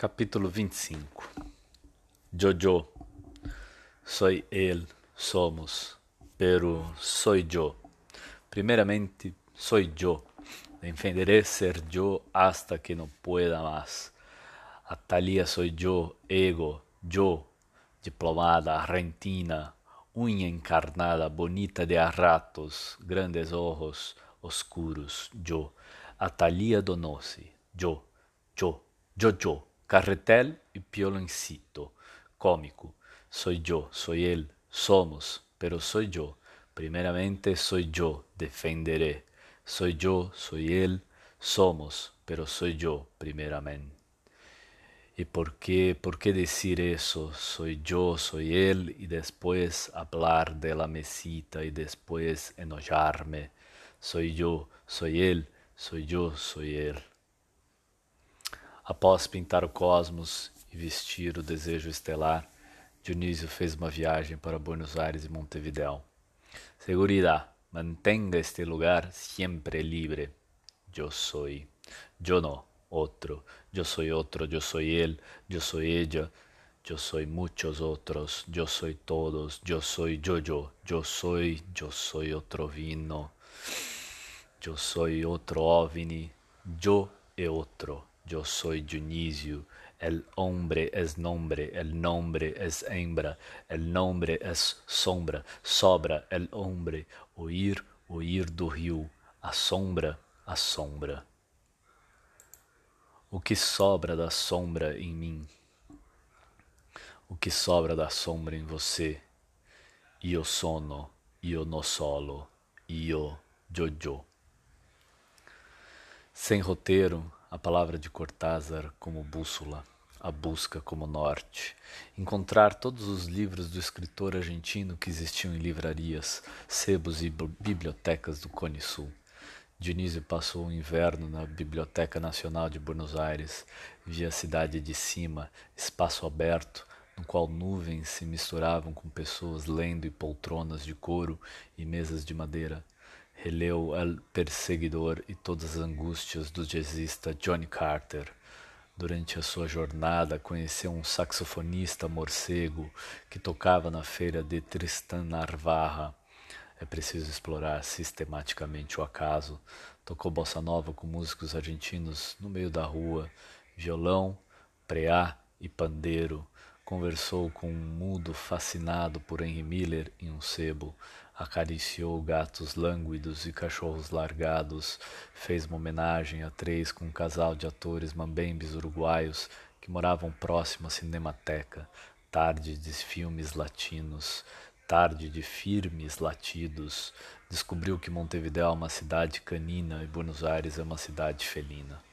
Capítulo 25 Jojo Soy él, somos, pero soy yo. Primeramente, soy yo. Defenderé ser yo hasta que no pueda más. Atalia soy yo, ego, yo, diplomada, argentina, uña encarnada, bonita de a ratos, grandes ojos, oscuros, yo. Atalia Donossi, yo, yo, yo, yo. Carretel y Pioloncito. Cómico. Soy yo, soy él, somos, pero soy yo. Primeramente soy yo, defenderé. Soy yo, soy él, somos, pero soy yo primeramente. ¿Y por qué, por qué decir eso? Soy yo, soy él, y después hablar de la mesita y después enojarme. Soy yo, soy él, soy yo, soy él. Após pintar o cosmos e vestir o desejo estelar, Dionísio fez uma viagem para Buenos Aires e Montevideo. Seguridad, mantenga este lugar sempre libre. Eu sou. Eu não, outro. Eu sou outro, eu sou ele, eu sou ella. Eu sou muitos outros, eu sou todos, eu sou Jojo, eu sou, eu sou outro vino, eu sou outro ovni, eu e outro. Yo soy Dionisio, el hombre es nombre, el nombre es hembra, el nombre es sombra, sobra el hombre, oír, oír do rio, a sombra, a sombra. O que sobra da sombra em mim? O que sobra da sombra em você? Io sono, io no solo, io, Jojo. Sem roteiro, a palavra de Cortázar como bússola, a busca como norte, encontrar todos os livros do escritor argentino que existiam em livrarias, sebos e bibliotecas do Cone Sul. Dionísio passou o inverno na Biblioteca Nacional de Buenos Aires, via a cidade de cima, espaço aberto, no qual nuvens se misturavam com pessoas lendo e poltronas de couro e mesas de madeira releu El Perseguidor e todas as angústias do jazzista Johnny Carter. Durante a sua jornada, conheceu um saxofonista morcego que tocava na feira de Tristan Narvarra. É preciso explorar sistematicamente o acaso. Tocou bossa nova com músicos argentinos no meio da rua, violão, preá e pandeiro Conversou com um mudo fascinado por Henry Miller em um sebo, acariciou gatos lânguidos e cachorros largados, fez uma homenagem a três com um casal de atores mambembes uruguaios que moravam próximo à Cinemateca, tarde de filmes latinos, tarde de firmes latidos, descobriu que Montevideo é uma cidade canina e Buenos Aires é uma cidade felina.